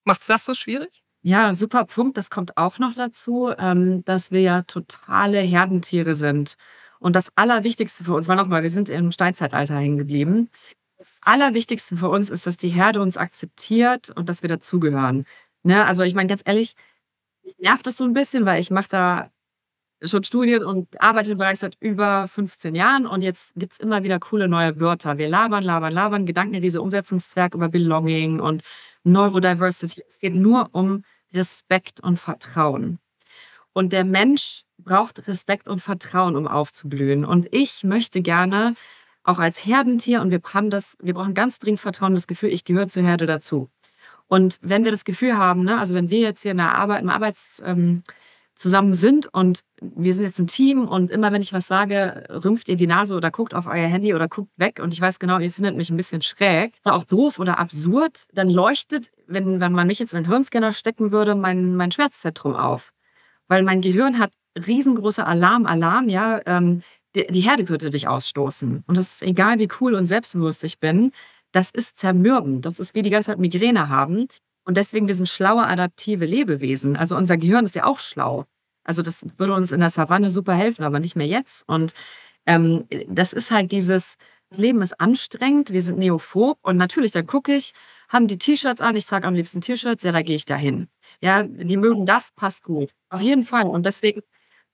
macht's das so schwierig? Ja, super Punkt. Das kommt auch noch dazu, ähm, dass wir ja totale Herdentiere sind. Und das Allerwichtigste für uns war nochmal, wir sind im Steinzeitalter hängen geblieben. Das Allerwichtigste für uns ist, dass die Herde uns akzeptiert und dass wir dazugehören. Ne? Also ich meine, ganz ehrlich, nervt das so ein bisschen, weil ich mache da schon Studien und arbeite im Bereich seit über 15 Jahren und jetzt gibt's immer wieder coole neue Wörter. Wir labern, labern, labern, Gedankenriese, Umsetzungszwerg über Belonging und Neurodiversity. Es geht nur um Respekt und Vertrauen. Und der Mensch braucht Respekt und Vertrauen, um aufzublühen. Und ich möchte gerne auch als Herdentier und wir haben das, wir brauchen ganz dringend Vertrauen, das Gefühl, ich gehöre zur Herde dazu. Und wenn wir das Gefühl haben, ne, also wenn wir jetzt hier in der Arbeit, im Arbeits, ähm, zusammen sind und wir sind jetzt ein Team und immer wenn ich was sage, rümpft ihr die Nase oder guckt auf euer Handy oder guckt weg und ich weiß genau, ihr findet mich ein bisschen schräg oder auch doof oder absurd, dann leuchtet, wenn, wenn man mich jetzt in einen Hirnscanner stecken würde, mein, mein Schmerzzentrum auf. Weil mein Gehirn hat riesengroße Alarm, Alarm, ja, ähm, die, die Herde könnte dich ausstoßen. Und das ist egal, wie cool und selbstbewusst ich bin, das ist zermürbend. Das ist wie die ganze Zeit Migräne haben. Und deswegen, wir sind schlaue, adaptive Lebewesen. Also unser Gehirn ist ja auch schlau. Also das würde uns in der Savanne super helfen, aber nicht mehr jetzt. Und ähm, das ist halt dieses, das Leben ist anstrengend, wir sind neophob und natürlich, dann gucke ich, haben die T-Shirts an, ich trage am liebsten T-Shirts, ja, da gehe ich dahin. Ja, die mögen das, passt gut. Auf jeden Fall. Und deswegen,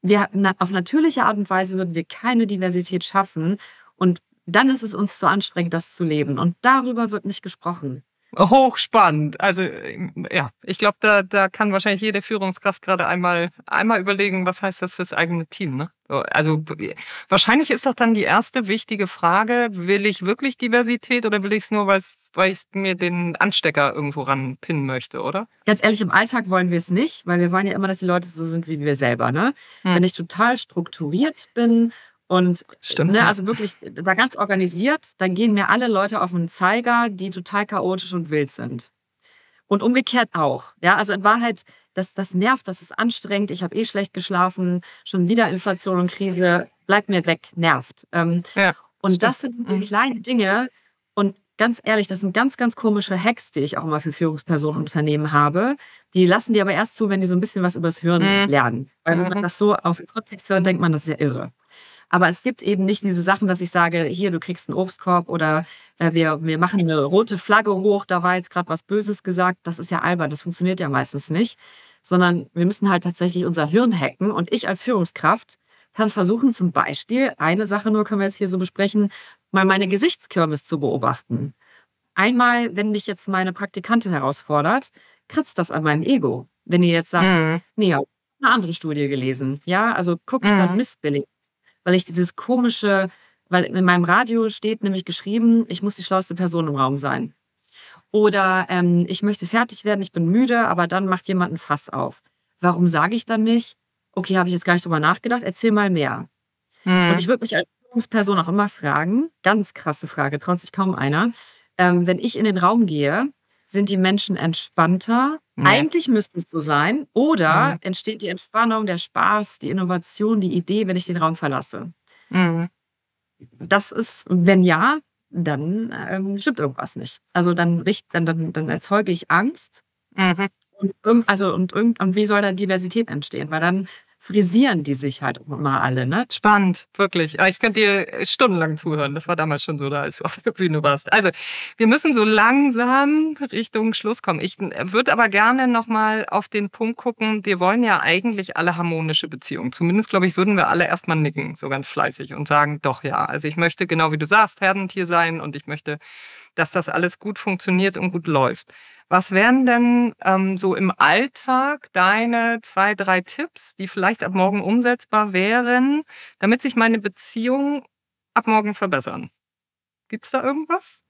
wir, na, auf natürliche Art und Weise würden wir keine Diversität schaffen und dann ist es uns zu anstrengend, das zu leben. Und darüber wird nicht gesprochen. Hochspannend. Also ja, ich glaube, da, da kann wahrscheinlich jede Führungskraft gerade einmal, einmal überlegen, was heißt das fürs eigene Team. Ne? So, also wahrscheinlich ist doch dann die erste wichtige Frage, will ich wirklich Diversität oder will ich es nur, weil ich mir den Anstecker irgendwo ranpinnen möchte, oder? Ganz ehrlich, im Alltag wollen wir es nicht, weil wir wollen ja immer, dass die Leute so sind wie wir selber. Ne? Hm. Wenn ich total strukturiert bin und Stimmt. ne, also wirklich da ganz organisiert, dann gehen mir alle Leute auf den Zeiger, die total chaotisch und wild sind. Und umgekehrt auch. Ja, also in Wahrheit, das, das nervt, das ist anstrengend, ich habe eh schlecht geschlafen, schon wieder Inflation und Krise, bleibt mir weg, nervt. Ähm, Ja, und stimmt. das sind Mhm. diese kleinen Dinge. Und ganz ehrlich, das sind ganz, ganz komische Hacks, die ich auch immer für Führungspersonen im Unternehmen habe. Die lassen die aber erst zu, wenn die so ein bisschen was übers Hirn Mhm. lernen. Weil wenn Mhm. man das so aus dem Kontext hört, denkt man, das ist ja irre. Aber es gibt eben nicht diese Sachen, dass ich sage, hier, du kriegst einen Obstkorb oder äh, wir, wir machen eine rote Flagge hoch, da war jetzt gerade was Böses gesagt. Das ist ja albern, das funktioniert ja meistens nicht. Sondern wir müssen halt tatsächlich unser Hirn hacken. Und ich als Führungskraft kann versuchen, zum Beispiel, eine Sache nur können wir jetzt hier so besprechen, mal meine Gesichtskirmes zu beobachten. Einmal, wenn mich jetzt meine Praktikantin herausfordert, kratzt das an meinem Ego. Wenn ihr jetzt sagt, Mhm. nee, ich hab eine andere Studie gelesen. Ja, also gucke ich Mhm. dann missbillig. Weil ich dieses komische, weil in meinem Radio steht nämlich geschrieben, ich muss die schlauste Person im Raum sein. Oder ähm, ich möchte fertig werden, ich bin müde, aber dann macht jemand ein Fass auf. Warum sage ich dann nicht, okay, habe ich jetzt gar nicht drüber nachgedacht, erzähl mal mehr. Mhm. Und ich würde mich als Führungsperson auch immer fragen, ganz krasse Frage, traut sich kaum einer, ähm, wenn ich in den Raum gehe, sind die Menschen entspannter? Nee. Eigentlich müsste es so sein. Oder Mhm. entsteht die Entspannung, der Spaß, die Innovation, die Idee, wenn ich den Raum verlasse? Mhm. Das ist, wenn ja, dann ähm, stimmt irgendwas nicht. Also dann, richt, dann, dann, dann erzeuge ich Angst. Mhm. Und, also, und, und, und wie soll da Diversität entstehen? Weil dann frisieren die sich halt immer alle, ne? Spannend, wirklich. Ich könnte dir stundenlang zuhören. Das war damals schon so, da als du auf der Bühne warst. Also, wir müssen so langsam Richtung Schluss kommen. Ich würde aber gerne nochmal auf den Punkt gucken. Wir wollen ja eigentlich alle harmonische Beziehungen. Zumindest, glaube ich, würden wir alle erstmal nicken, so ganz fleißig und sagen, doch ja. Also, ich möchte genau wie du sagst, Herdentier sein und ich möchte, dass das alles gut funktioniert und gut läuft. Was wären denn ähm, so im Alltag deine zwei, drei Tipps, die vielleicht ab morgen umsetzbar wären, damit sich meine Beziehungen ab morgen verbessern? Gibt es da irgendwas?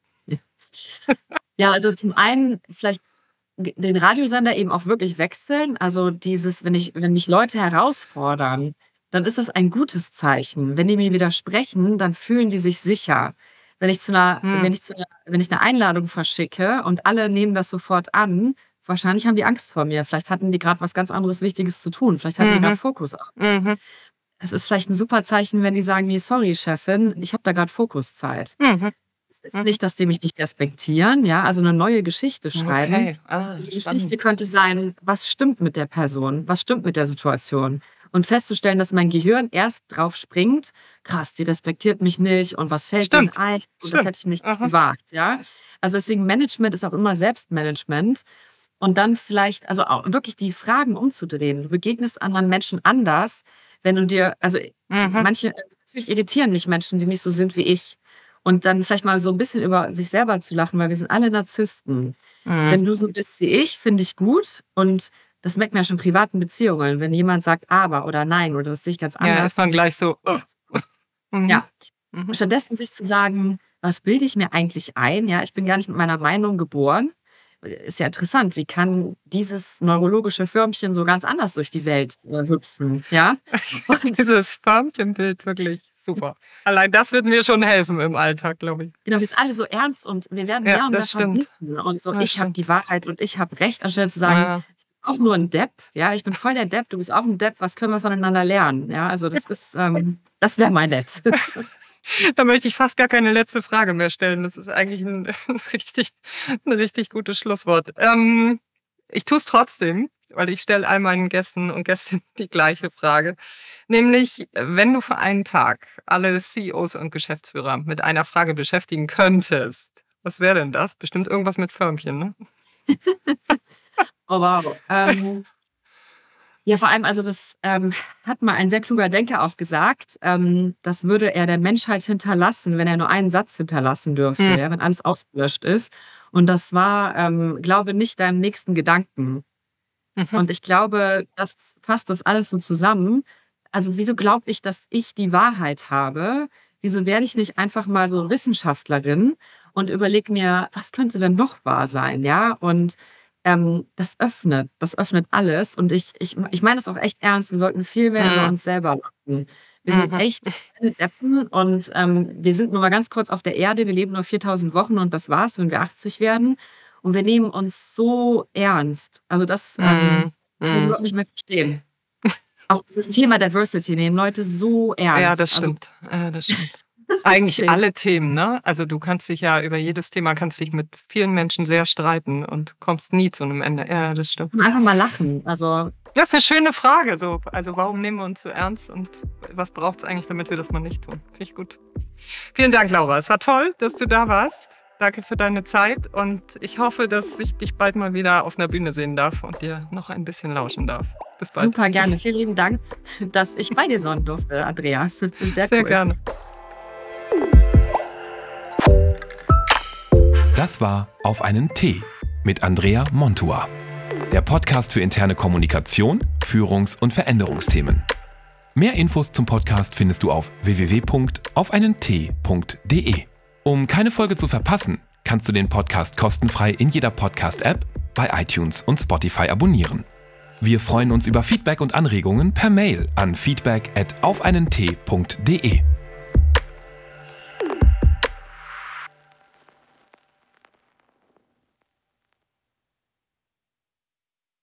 Ja. also zum einen vielleicht den Radiosender eben auch wirklich wechseln. Also dieses, wenn ich, wenn mich Leute herausfordern, dann ist das ein gutes Zeichen. Wenn die mir widersprechen, dann fühlen die sich sicher. Wenn ich zu einer, hm. wenn ich zu einer, wenn ich eine Einladung verschicke und alle nehmen das sofort an, wahrscheinlich haben die Angst vor mir. Vielleicht hatten die gerade was ganz anderes Wichtiges zu tun. Vielleicht hatten mhm. die gerade Fokus auf. Mhm. Es ist vielleicht ein super Zeichen, wenn die sagen, nee, sorry, Chefin, ich habe da gerade Fokuszeit. Mhm. Es ist mhm. nicht, dass die mich nicht respektieren, ja, also eine neue Geschichte schreiben. Okay. Ah, die Geschichte könnte sein, was stimmt mit der Person, was stimmt mit der Situation und festzustellen, dass mein Gehirn erst drauf springt, krass, die respektiert mich nicht und was fällt Stimmt. denn ein? Und Stimmt. das hätte ich nicht Aha. gewagt, ja. Also deswegen Management ist auch immer Selbstmanagement. Und dann vielleicht, also auch wirklich die Fragen umzudrehen. Du begegnest anderen Menschen anders, wenn du dir, also mhm. manche, natürlich irritieren mich Menschen, die nicht so sind wie ich. Und dann vielleicht mal so ein bisschen über sich selber zu lachen, weil wir sind alle Narzissten. Mhm. Wenn du so bist wie ich, finde ich gut. Und das merkt man ja schon in privaten Beziehungen. Wenn jemand sagt aber oder nein oder das sehe ich ganz anders. Ja, ist man gleich so. Oh. Mhm. Ja. Mhm. Stattdessen sich zu sagen, was bilde ich mir eigentlich ein? Ja, ich bin gar nicht mit meiner Meinung geboren. Ist ja interessant, wie kann dieses neurologische Förmchen so ganz anders durch die Welt äh, hüpfen? Ja. Und dieses Förmchenbild wirklich super. Allein das wird mir schon helfen im Alltag, glaube ich. Genau, wir sind alle so ernst und wir werden ja, mehr und mehr vermissen. Und so, das ich habe die Wahrheit und ich habe Recht, anstelle zu sagen, ja auch nur ein Depp. Ja, ich bin voll der Depp, du bist auch ein Depp. Was können wir voneinander lernen? Ja, also das ist, ähm, das wäre mein Netz. da möchte ich fast gar keine letzte Frage mehr stellen. Das ist eigentlich ein, ein richtig, ein richtig gutes Schlusswort. Ähm, ich tue es trotzdem, weil ich stelle all meinen Gästen und Gästinnen die gleiche Frage. Nämlich, wenn du für einen Tag alle CEOs und Geschäftsführer mit einer Frage beschäftigen könntest, was wäre denn das? Bestimmt irgendwas mit Förmchen, ne? oh wow. Ähm, ja, vor allem, also das ähm, hat mal ein sehr kluger Denker auch gesagt, ähm, das würde er der Menschheit hinterlassen, wenn er nur einen Satz hinterlassen dürfte, mhm. ja, wenn alles ausgelöscht ist. Und das war, ähm, glaube nicht deinem nächsten Gedanken. Mhm. Und ich glaube, das fasst das alles so zusammen. Also wieso glaube ich, dass ich die Wahrheit habe? Wieso werde ich nicht einfach mal so Wissenschaftlerin und überlege mir, was könnte denn noch wahr sein, ja? Und ähm, das öffnet, das öffnet alles. Und ich, ich, ich meine das auch echt ernst. Wir sollten viel mehr mhm. über uns selber machen. Wir sind mhm. echt Deppen und ähm, wir sind nur mal ganz kurz auf der Erde. Wir leben nur 4000 Wochen und das war's, wenn wir 80 werden. Und wir nehmen uns so ernst. Also das ähm, mhm. ich überhaupt nicht mehr verstehen. Auch das Thema Diversity nehmen Leute so ernst. Ja, das also stimmt. Also, ja, das stimmt. Eigentlich alle Themen, ne? Also du kannst dich ja über jedes Thema kannst dich mit vielen Menschen sehr streiten und kommst nie zu einem Ende. Ja, das stimmt. Einfach mal lachen. Also das ist eine schöne Frage. So, also warum nehmen wir uns so ernst und was braucht es eigentlich, damit wir das mal nicht tun? Finde ich gut. Vielen Dank, Laura. Es war toll, dass du da warst. Danke für deine Zeit und ich hoffe, dass ich dich bald mal wieder auf einer Bühne sehen darf und dir noch ein bisschen lauschen darf. Bis bald. Super gerne. Vielen lieben Dank, dass ich bei dir sein durfte, Andrea. Sehr, sehr cool. gerne. Das war Auf einen Tee mit Andrea Montua. Der Podcast für interne Kommunikation, Führungs- und Veränderungsthemen. Mehr Infos zum Podcast findest du auf www.aufeinentee.de. Um keine Folge zu verpassen, kannst du den Podcast kostenfrei in jeder Podcast-App, bei iTunes und Spotify abonnieren. Wir freuen uns über Feedback und Anregungen per Mail an feedback at aufeinentee.de.